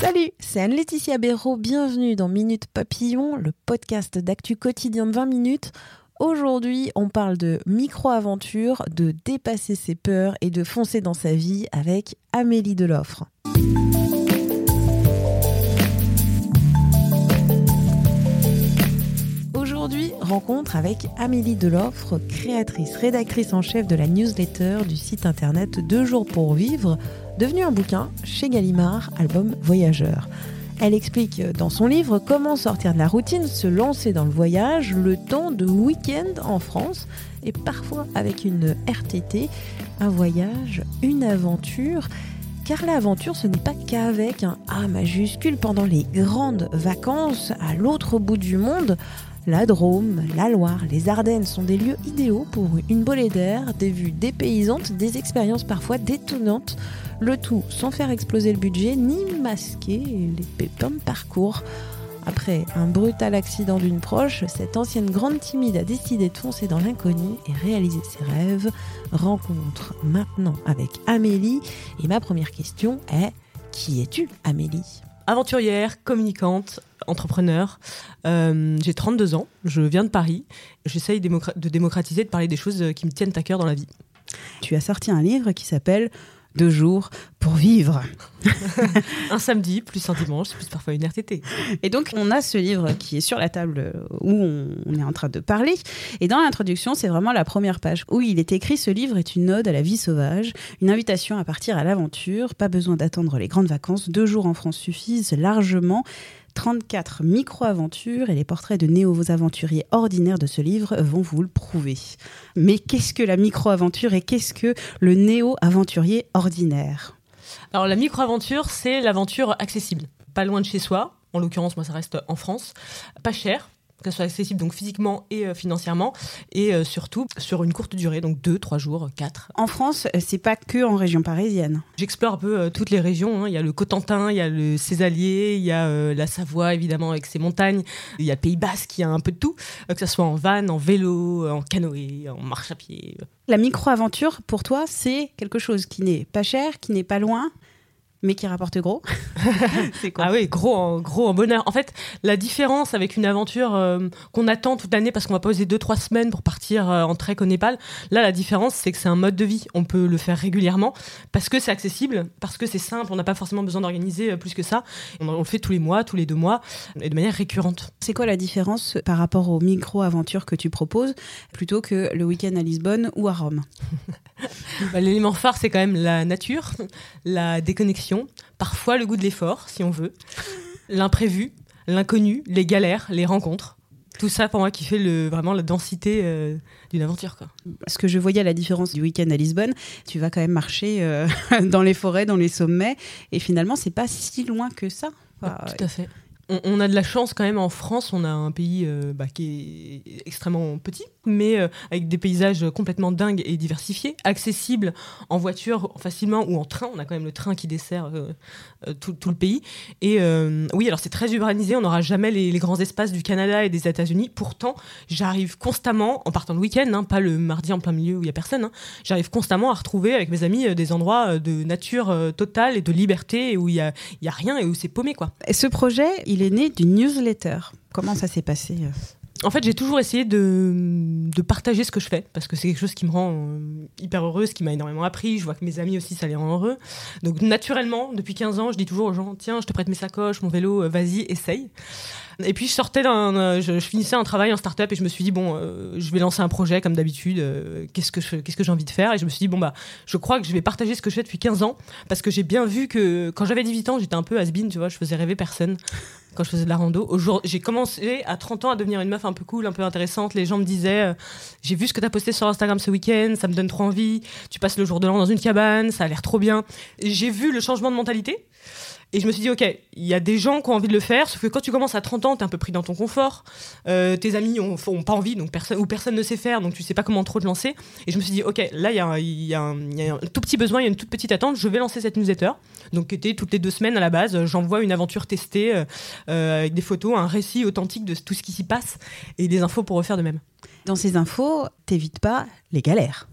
Salut, c'est Anne-Laetitia Béraud. Bienvenue dans Minute Papillon, le podcast d'actu quotidien de 20 minutes. Aujourd'hui, on parle de micro-aventure, de dépasser ses peurs et de foncer dans sa vie avec Amélie Deloffre. Aujourd'hui, rencontre avec Amélie Deloffre, créatrice, rédactrice en chef de la newsletter du site internet Deux jours pour vivre, devenu un bouquin chez Gallimard, album Voyageur. Elle explique dans son livre comment sortir de la routine, se lancer dans le voyage, le temps de week-end en France et parfois avec une RTT, un voyage, une aventure. Car l'aventure, ce n'est pas qu'avec un A majuscule pendant les grandes vacances à l'autre bout du monde. La Drôme, la Loire, les Ardennes sont des lieux idéaux pour une bolée d'air, des vues dépaysantes, des expériences parfois détonnantes. Le tout sans faire exploser le budget ni masquer les pépins de parcours. Après un brutal accident d'une proche, cette ancienne grande timide a décidé de foncer dans l'inconnu et réaliser ses rêves. Rencontre maintenant avec Amélie. Et ma première question est Qui es-tu, Amélie? Aventurière, communicante, entrepreneur. Euh, j'ai 32 ans, je viens de Paris. J'essaye de démocratiser, de parler des choses euh, qui me tiennent à cœur dans la vie. Tu as sorti un livre qui s'appelle Deux jours pour vivre. Un samedi, plus un dimanche, plus parfois une RTT. Et donc, on a ce livre qui est sur la table euh, où on, on est en train de parler. Et dans l'introduction, c'est vraiment la première page où il est écrit Ce livre est une ode à la vie sauvage, une invitation à partir à l'aventure. Pas besoin d'attendre les grandes vacances. Deux jours en France suffisent largement. 34 micro-aventures et les portraits de néo-aventuriers ordinaires de ce livre vont vous le prouver. Mais qu'est-ce que la micro-aventure et qu'est-ce que le néo-aventurier ordinaire? Alors la micro-aventure, c'est l'aventure accessible. Pas loin de chez soi, en l'occurrence moi ça reste en France, pas cher, que ce soit accessible donc physiquement et euh, financièrement, et euh, surtout sur une courte durée, donc 2, 3 jours, 4. En France, euh, c'est pas que en région parisienne. J'explore un peu euh, toutes les régions. hein. Il y a le Cotentin, il y a le Césalier, il y a la Savoie évidemment avec ses montagnes, il y a le Pays Basque, il y a un peu de tout, que ce soit en van, en vélo, en canoë, en marche à pied. La micro-aventure, pour toi, c'est quelque chose qui n'est pas cher, qui n'est pas loin, mais qui rapporte gros. c'est quoi Ah oui, gros en, gros en bonheur. En fait, la différence avec une aventure euh, qu'on attend toute l'année parce qu'on va poser deux trois semaines pour partir euh, en trek au Népal, là la différence c'est que c'est un mode de vie. On peut le faire régulièrement parce que c'est accessible, parce que c'est simple. On n'a pas forcément besoin d'organiser euh, plus que ça. On, on le fait tous les mois, tous les deux mois et de manière récurrente. C'est quoi la différence par rapport aux micro-aventures que tu proposes, plutôt que le week-end à Lisbonne ou à Rome? Bah, L'élément phare c'est quand même la nature, la déconnexion, parfois le goût de l'effort si on veut, l'imprévu, l'inconnu, les galères, les rencontres. Tout ça pour moi qui fait le, vraiment la densité euh, d'une aventure. Quoi. Ce que je voyais à la différence du week-end à Lisbonne, tu vas quand même marcher euh, dans les forêts, dans les sommets, et finalement, c'est pas si loin que ça. Enfin, Tout à fait. On, a de la chance quand même en France, on a un pays euh, bah, qui est extrêmement petit, mais euh, avec des paysages complètement dingues et diversifiés, accessibles en voiture facilement ou en train. On a quand même le train qui dessert euh, tout, le pays. Et oui, alors c'est très urbanisé, on n'aura jamais les, grands espaces du Canada et des États-Unis. Pourtant, j'arrive constamment, en partant le week-end, hein, pas le mardi en plein milieu où il y a personne, hein, j'arrive constamment à retrouver avec mes amis des endroits de nature totale et de liberté où il y a, y a rien et où c'est paumé quoi. Ce projet, est né d'une newsletter. Comment ça s'est passé euh En fait, j'ai toujours essayé de, de partager ce que je fais parce que c'est quelque chose qui me rend euh, hyper heureuse, qui m'a énormément appris. Je vois que mes amis aussi, ça les rend heureux. Donc, naturellement, depuis 15 ans, je dis toujours aux gens tiens, je te prête mes sacoches, mon vélo, euh, vas-y, essaye. Et puis je sortais d'un, euh, je, finissais un travail en start-up et je me suis dit bon, euh, je vais lancer un projet comme d'habitude. euh, qu'est-ce que je- qu'est-ce que j'ai envie de faire? Et je me suis dit bon bah, je crois que je vais partager ce que je fais depuis 15 ans parce que j'ai bien vu que quand j'avais 18 ans, j'étais un peu has-been, tu vois, je faisais rêver personne quand je faisais de la rando. Aujourd'hui, j'ai commencé à 30 ans à devenir une meuf un peu cool, un peu intéressante. Les gens me disaient j'ai vu ce que t'as posté sur Instagram ce week-end, ça me donne trop envie. Tu passes le jour de l'an dans une cabane, ça a l'air trop bien. J'ai vu le changement de mentalité. Et je me suis dit, ok, il y a des gens qui ont envie de le faire, sauf que quand tu commences à 30 ans, t'es un peu pris dans ton confort. Euh, tes amis ont, pas envie, donc ou personne ne sait faire, donc tu sais pas comment trop te lancer. Et je me suis dit, ok, là, il y, a un- tout petit besoin, il y a une toute petite attente, je vais lancer cette newsletter. Donc, qui était toutes les deux semaines à la base, euh, j'envoie une aventure testée euh, avec des photos, un récit authentique de tout ce qui s'y passe et des infos pour refaire de même. Dans ces infos, t'évites pas les galères.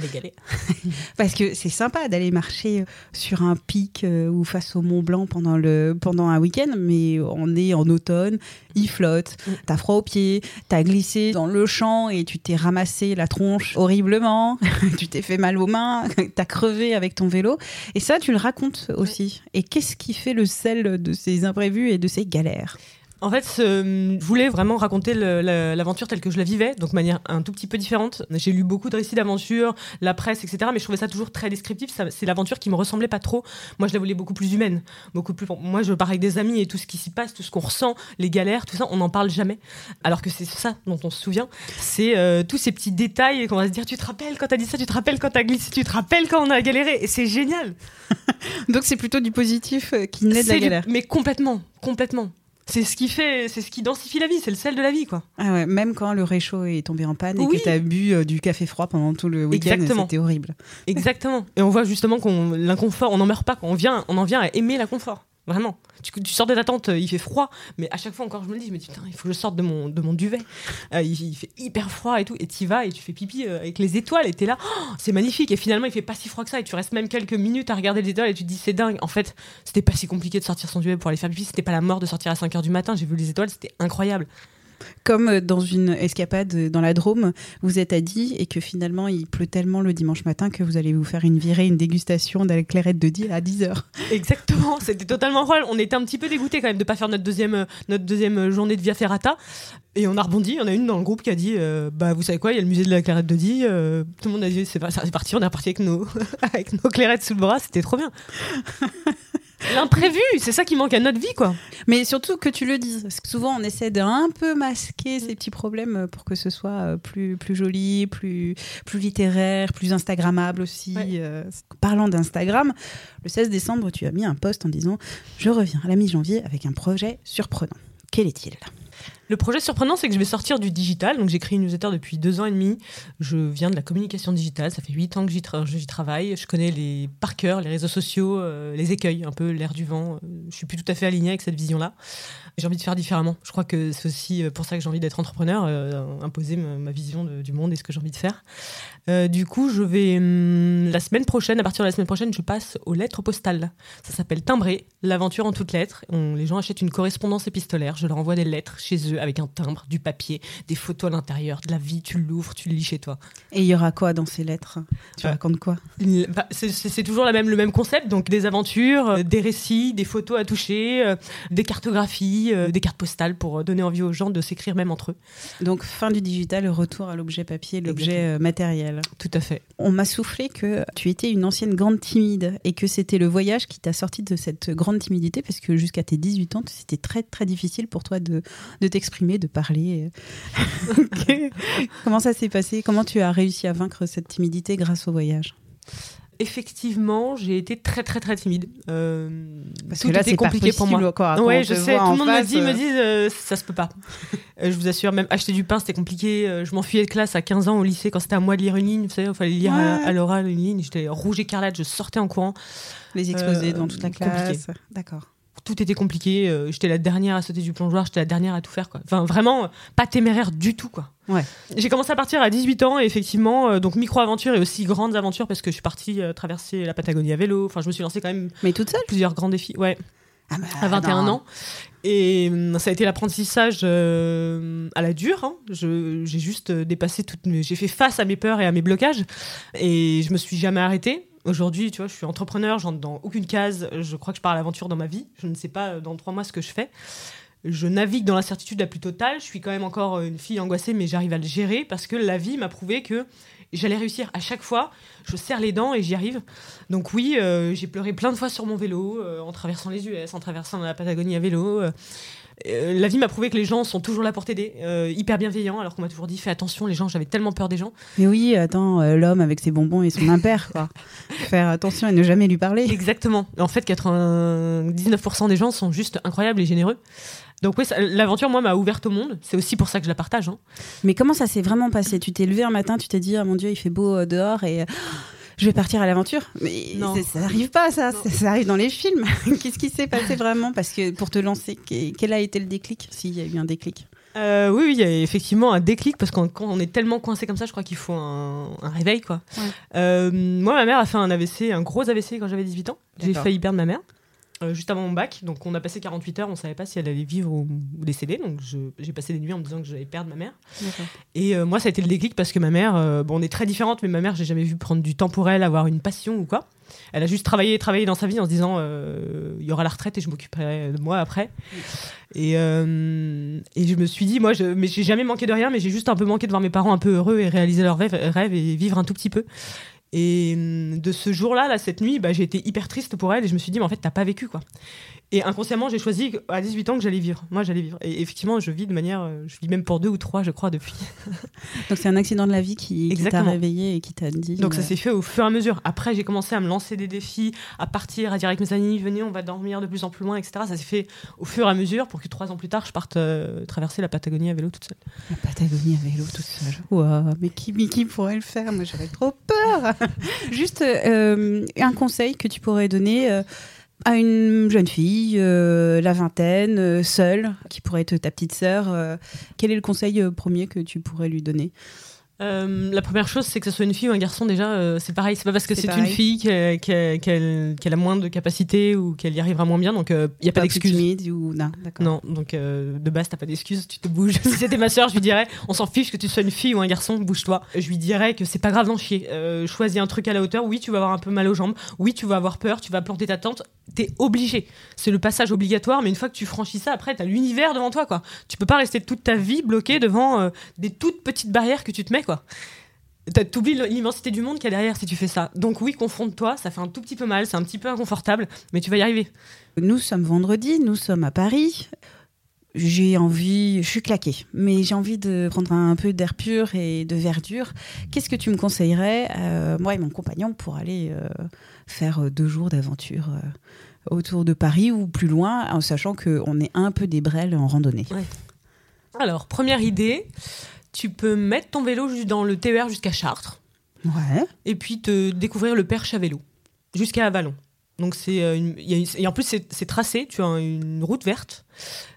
Les galets. Parce que c'est sympa d'aller marcher sur un pic euh, ou face au Mont Blanc pendant, le, pendant un week-end, mais on est en automne, il flotte, Mm. t'as froid aux pieds, t'as glissé dans le champ et tu t'es ramassé la tronche horriblement, tu t'es fait mal aux mains, t'as crevé avec ton vélo. Et ça, tu le racontes aussi. Et qu'est-ce qui fait le sel de ces imprévus et de ces galères? En fait, euh, je voulais vraiment raconter l'aventure telle que je la vivais, donc de manière un tout petit peu différente. J'ai lu beaucoup de récits d'aventure, la presse, etc. Mais je trouvais ça toujours très descriptif. C'est l'aventure qui me ressemblait pas trop. Moi, je la voulais beaucoup plus humaine, beaucoup plus. Moi, je pars avec des amis et tout ce qui s'y passe, tout ce qu'on ressent, les galères, tout ça, on n'en parle jamais. Alors que c'est ça dont on se souvient. C'est euh, tous ces petits détails qu'on va se dire. Tu te rappelles quand t'as dit ça Tu te rappelles quand t'as glissé Tu te rappelles quand on a galéré Et c'est génial. Donc c'est plutôt du positif euh, qui naît de la du- galère. Mais complètement, complètement. C'est ce qui fait, c'est ce qui densifie la vie. C'est le sel de la vie, quoi. Ah ouais, même quand le réchaud est tombé en panne et que tu as bu euh, du café froid pendant tout le week-end, c'était horrible. Exactement. Et on voit justement qu'on l'inconfort, on n'en meurt pas. quoi. On vient, on en vient à aimer l'inconfort. Vraiment. Tu, sors de ta tente, euh, il fait froid, mais à chaque fois encore, je me dis, je me dis, putain, il faut que je sorte de mon, de mon duvet. Euh, il, fait hyper froid et tout, et t'y vas et tu fais pipi euh, avec les étoiles, et t'es là, oh, c'est magnifique. Et finalement, il fait pas si froid que ça, et tu restes même quelques minutes à regarder les étoiles, et tu te dis, c'est dingue. En fait, c'était pas si compliqué de sortir son duvet pour aller faire pipi, c'était pas la mort de sortir à 5 h du matin. J'ai vu les étoiles, c'était incroyable. Comme dans une escapade dans la Drôme, vous êtes à Die et que finalement il pleut tellement le dimanche matin que vous allez vous faire une virée, une dégustation de la clairette de Die à 10h. Exactement, c'était totalement incroyable. On était un petit peu dégoûtés quand même de pas faire notre deuxième, notre deuxième journée de Via Ferrata. Et on a rebondi, en a une dans le groupe qui a dit euh, Bah, vous savez quoi, il y a le musée de la clarette de Die. euh, tout le monde a dit c'est parti, on est reparti avec nos, avec nos clairettes sous le bras, c'était trop bien. L'imprévu, c'est ça qui manque à notre vie, quoi. Mais surtout que tu le dises. Parce que souvent on essaie d'un peu masquer ces petits problèmes pour que ce soit euh, plus, plus joli, plus, plus littéraire, plus Instagrammable aussi. Ouais. Euh, Parlant d'Instagram, le 16 décembre, tu as mis un post en disant Je reviens à la mi-janvier avec un projet surprenant. Quel est-il? Le projet surprenant, c'est que je vais sortir du digital. Donc, créé une newsletter depuis deux ans et demi. Je viens de la communication digitale. Ça fait huit ans que j'y tra- j'y travaille. Je connais les par cœur, les réseaux sociaux, euh, les écueils, un peu l'air du vent. Euh, Je suis plus tout à fait alignée avec cette vision-là. J'ai envie de faire différemment. Je crois que c'est aussi euh, pour ça que j'ai envie d'être entrepreneur, imposer ma, vision du monde et ce que j'ai envie de faire. Du coup, je vais hum, la semaine prochaine, à partir de la semaine prochaine, je passe aux lettres postales. Ça s'appelle Timbré, l'aventure en toutes lettres. Les gens achètent une correspondance épistolaire. Je leur envoie des lettres chez eux avec un timbre, du papier, des photos à l'intérieur, de la vie. Tu l'ouvres, tu le lis chez toi. Et il y aura quoi dans ces lettres? Tu Euh, racontes quoi? bah, C'est toujours la même, le même concept, donc des aventures, euh, des récits, des photos à toucher, euh, des cartographies, des cartes postales pour donner envie aux gens de s'écrire même entre eux. Donc fin du digital, retour à l'objet papier, l'objet matériel. Tout à fait. On m'a soufflé que tu étais une ancienne grande timide et que c'était le voyage qui t'a sorti de cette grande timidité parce que jusqu'à tes 18 ans, c'était très très difficile pour toi de, de t'exprimer, de parler. Comment ça s'est passé? Comment tu as réussi à vaincre cette timidité grâce au voyage? Effectivement, j'ai été très très très timide. Euh, Parce tout que là, était compliqué pour moi. quoi. Ouais, on je sais. Tout le monde face, me dit, euh, me dit, euh, ça se peut pas. Euh, je vous assure, même acheter du pain, c'était compliqué. Euh, je m'enfuyais de classe à 15 ans au lycée quand c'était à moi de lire une ligne. Vous savez, il fallait lire à, Ouais. à l'oral une ligne. J'étais rouge écarlate, je sortais en courant. les exposés Euh, devant toute la classe. D'accord. Tout était compliqué. euh, j'étais la dernière à sauter du plongeoir. J'étais la dernière à tout faire. Quoi. Enfin, vraiment, euh, pas téméraire du tout. Quoi. Ouais. J'ai commencé à partir à 18 ans, et effectivement, euh, donc micro-aventure et aussi grandes aventures parce que je suis partie traverser la Patagonie à vélo. Enfin, je me suis lancé quand même Mais toute seule? plusieurs grands défis. Ouais. Ah bah, à 21 non. ans. Et hum, ça a été l'apprentissage euh, à la dure. hein. Je- J'ai juste dépassé toutes mes... J'ai fait face à mes peurs et à mes blocages. Et je me suis jamais arrêtée. Aujourd'hui, tu vois, je suis entrepreneur, j'entre dans aucune case. Je crois que je pars à l'aventure dans ma vie. Je ne sais pas euh, dans trois mois ce que je fais. je navigue dans l'incertitude la plus totale. Je suis quand même encore une fille angoissée, mais j'arrive à le gérer parce que la vie m'a prouvé que j'allais réussir à chaque fois. Je serre les dents et j'y arrive. Donc oui, euh, j'ai pleuré plein de fois sur mon vélo, euh, en traversant les US, en traversant la Patagonie à vélo. Euh, euh, la vie m'a prouvé que les gens sont toujours là pour t'aider, euh, hyper bienveillants, alors qu'on m'a toujours dit fais attention, les gens, j'avais tellement peur des gens. Mais oui, attends, euh, l'homme avec ses bonbons et son impair, quoi. Faire attention et ne jamais lui parler. Exactement. En fait, 99% des gens sont juste incroyables et généreux. Donc oui, l'aventure, moi, m'a ouverte au monde. C'est aussi pour ça que je la partage. hein. Mais comment ça s'est vraiment passé? Tu t'es levé un matin, tu t'es dit, ah mon Dieu, il fait beau euh, dehors et je vais partir à l'aventure. Mais Non. ça n'arrive pas, ça. Ça. ça arrive dans les films. Qu'est-ce qui s'est passé vraiment Parce que pour te lancer, que- quel a été le déclic S'il y a eu un déclic. Euh, oui, oui, il y a effectivement un déclic parce que quand on est tellement coincé comme ça, je crois qu'il faut un, un réveil. Quoi. Ouais. Euh, moi, ma mère a fait un AVC, un gros AVC quand j'avais 18 ans. J'ai failli perdre ma mère. Euh, juste avant mon bac, donc on a passé 48 heures, on savait pas si elle allait vivre ou, ou décéder, donc j'ai passé des nuits en me disant que j'allais perdre ma mère. Et euh, moi, ça a été le déclic parce que ma mère, euh, bon, on est très différentes, mais ma mère, j'ai jamais vu prendre du temps pour elle, avoir une passion ou quoi. Elle a juste travaillé, travaillé dans sa vie en se disant, il y aura la retraite et je m'occuperai de moi après. Et, et je me suis dit, moi, je, mais j'ai jamais manqué de rien, mais j'ai juste un peu manqué de voir mes parents un peu heureux et réaliser leurs rêves, rêves et vivre un tout petit peu. Et hum, de ce jour-là, là, cette nuit, bah, j'ai été hyper triste pour elle et je me suis dit, mais en fait, t'as pas vécu quoi. Et inconsciemment, j'ai choisi à 18 ans que j'allais vivre. Moi, j'allais vivre. Et effectivement, je vis de manière. euh, Je vis même pour deux ou trois, je crois, depuis. Donc c'est un accident de la vie qui, qui t'a réveillé et qui t'a dit. Donc ça s'est fait au fur et à mesure. Après, j'ai commencé à me lancer des défis, à partir, à dire avec mes amis, venez, on va dormir de plus en plus loin, etc. Ça s'est fait au fur et à mesure pour que trois ans plus tard, je parte euh, traverser la Patagonie à vélo toute seule. La Patagonie à vélo toute seule. Ouah, mais qui, mais qui pourrait le faire? Moi, j'aurais trop peur. Juste euh, un conseil que tu pourrais donner euh, à une jeune fille, euh, la vingtaine, euh, seule, qui pourrait être ta petite sœur. euh, quel est le conseil premier que tu pourrais lui donner? Euh, la première chose, c'est que ce soit une fille ou un garçon, déjà, euh, c'est pareil. C'est pas parce que C'est une fille qu'elle a moins de capacité ou qu'elle y arrivera moins bien, donc il n'y a pas plus d'excuse. timide ou non. Non, donc euh, de base, t'as pas d'excuse, tu te bouges. si c'était ma soeur, je lui dirais, on s'en fiche que tu sois une fille ou un garçon, bouge-toi. Je lui dirais que c'est pas grave d'en chier. Euh, choisis un truc à la hauteur. Oui, tu vas avoir un peu mal aux jambes. Oui, tu vas avoir peur, tu vas planter ta tente. T'es obligé. C'est le passage obligatoire, mais une fois que tu franchis ça, après, t'as l'univers devant toi, quoi. Tu peux pas rester toute ta vie bloqué devant euh, des toutes petites barrières que tu te mets, quoi. T'oublies l'immensité du monde qu'il y a derrière si tu fais ça. Donc oui, confronte-toi, ça fait un tout petit peu mal, c'est un petit peu inconfortable, mais tu vas y arriver. Nous sommes vendredi, nous sommes à Paris. J'ai envie, je suis claquée, mais j'ai envie de prendre un peu d'air pur et de verdure. Qu'est-ce que tu me conseillerais, euh, moi et mon compagnon, pour aller euh, faire euh, deux jours d'aventure euh, autour de Paris ou plus loin, en sachant qu'on est un peu des brels en randonnée? Alors, première idée, tu peux mettre ton vélo dans le TER jusqu'à Chartres Ouais. et puis te découvrir le Perche à vélo jusqu'à Avalon. Donc c'est euh, une- il y a une- et en plus c'est tracé, tu as une route verte.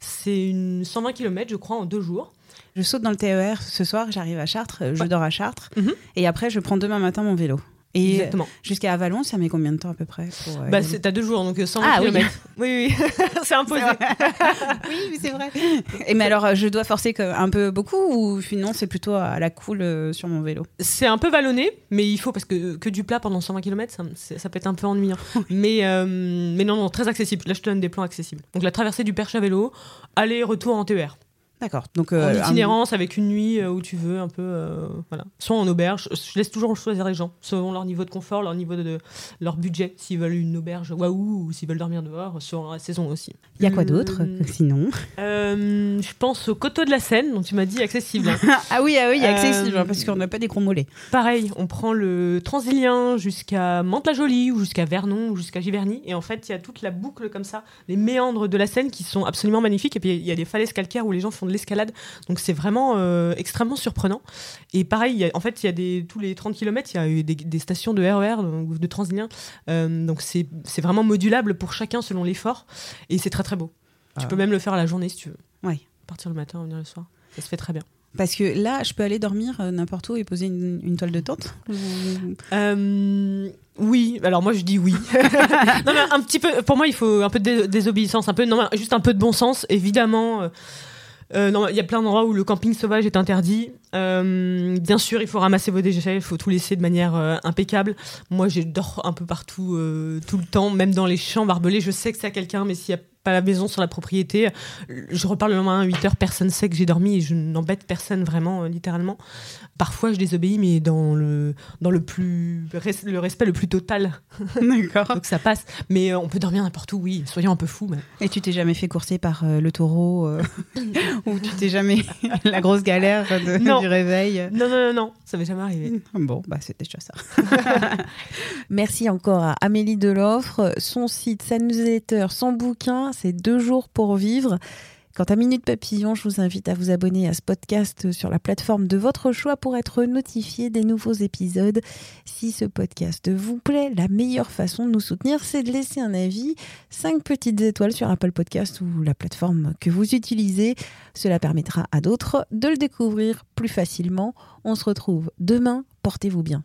C'est une 120 km je crois en deux jours. Je saute dans le TER ce soir, j'arrive à Chartres, je Ouais. dors à Chartres, Mhm. et après je prends demain matin mon vélo. Et Exactement. jusqu'à Avalon, ça met combien de temps à peu près pour, euh, Bah c'est t'as deux jours donc euh, 120 Ah, oui. km. Oui oui, c'est imposé. Oui, mais c'est vrai. Et mais alors, euh, je dois forcer que- un peu beaucoup ou sinon c'est plutôt à la cool euh, sur mon vélo? C'est un peu vallonné, mais il faut parce que que du plat pendant 120 km, ça, peut être un peu ennuyant. mais euh, mais non non très accessible. Là je te donne des plans accessibles. Donc la traversée du Perche à vélo, aller retour en TER. D'accord. Donc, en euh, un- itinérance avec une nuit euh, où tu veux un peu euh, voilà. Soit en auberge je laisse toujours choisir les gens selon leur niveau de confort leur niveau de, de- leur budget. S'ils veulent une auberge waouh ou s'ils veulent dormir dehors selon la saison aussi. Il y a quoi d'autre sinon? euh, je pense au coteau de la Seine dont tu m'as dit accessible. Ah oui, ah oui, il y a accessible Euh, hein, parce qu'on n'a pas des gros mollets. pareil on prend le Transilien jusqu'à Mantes-la-Jolie ou jusqu'à Vernon ou jusqu'à Giverny et en fait il y a toute la boucle comme ça les méandres de la Seine qui sont absolument magnifiques et puis il y a des falaises calcaires où les gens font de l'escalade donc c'est vraiment euh, extrêmement surprenant et pareil il y a- en fait il y a des tous les 30 km il y a eu des, des stations de RER donc de Transilien Euh, donc c'est vraiment modulable pour chacun selon l'effort et c'est très très beau tu Ah. peux même le faire à la journée si tu veux Ouais. partir le matin revenir le soir ça se fait très bien Parce que là, je peux aller dormir euh, n'importe où et poser une, une toile de tente. Ou- Euh, oui, alors moi je dis oui. non mais un petit peu, pour moi il faut un peu de dé- désobéissance, un peu, non juste un peu de bon sens, évidemment. euh, euh, il y a plein d'endroits où le camping sauvage est interdit. Euh, bien sûr, il faut ramasser vos déchets, il faut tout laisser de manière euh, impeccable. Moi, je dors un peu partout, tout le temps, même dans les champs barbelés. Je sais que c'est à quelqu'un, mais s'il y a pas à la maison, sur la propriété. Je reparle le lendemain à 8 heures, personne sait que j'ai dormi et je n'embête personne vraiment, euh, littéralement. Parfois, je désobéis, mais dans le, dans le, plus, le respect le plus total. D'accord. Donc ça passe. Mais euh, on peut dormir n'importe où, oui. Soyons un peu fous. mais- Et tu t'es jamais fait courser par euh, le taureau euh, Ou tu t'es jamais. la grosse galère de- Non. du réveil? Non, non, non, non, ça m'est jamais arrivé. Bon, bah c'est déjà ça. Merci encore à Amélie Deloffre. Son site, sa newsletter, son bouquin, c'est deux jours pour vivre. Quant à Minute Papillon, je vous invite à vous abonner à ce podcast sur la plateforme de votre choix pour être notifié des nouveaux épisodes. Si ce podcast vous plaît, la meilleure façon de nous soutenir, c'est de laisser un avis, 5 petites étoiles sur Apple Podcast ou la plateforme que vous utilisez. Cela permettra à d'autres de le découvrir plus facilement. On se retrouve demain. Portez-vous bien.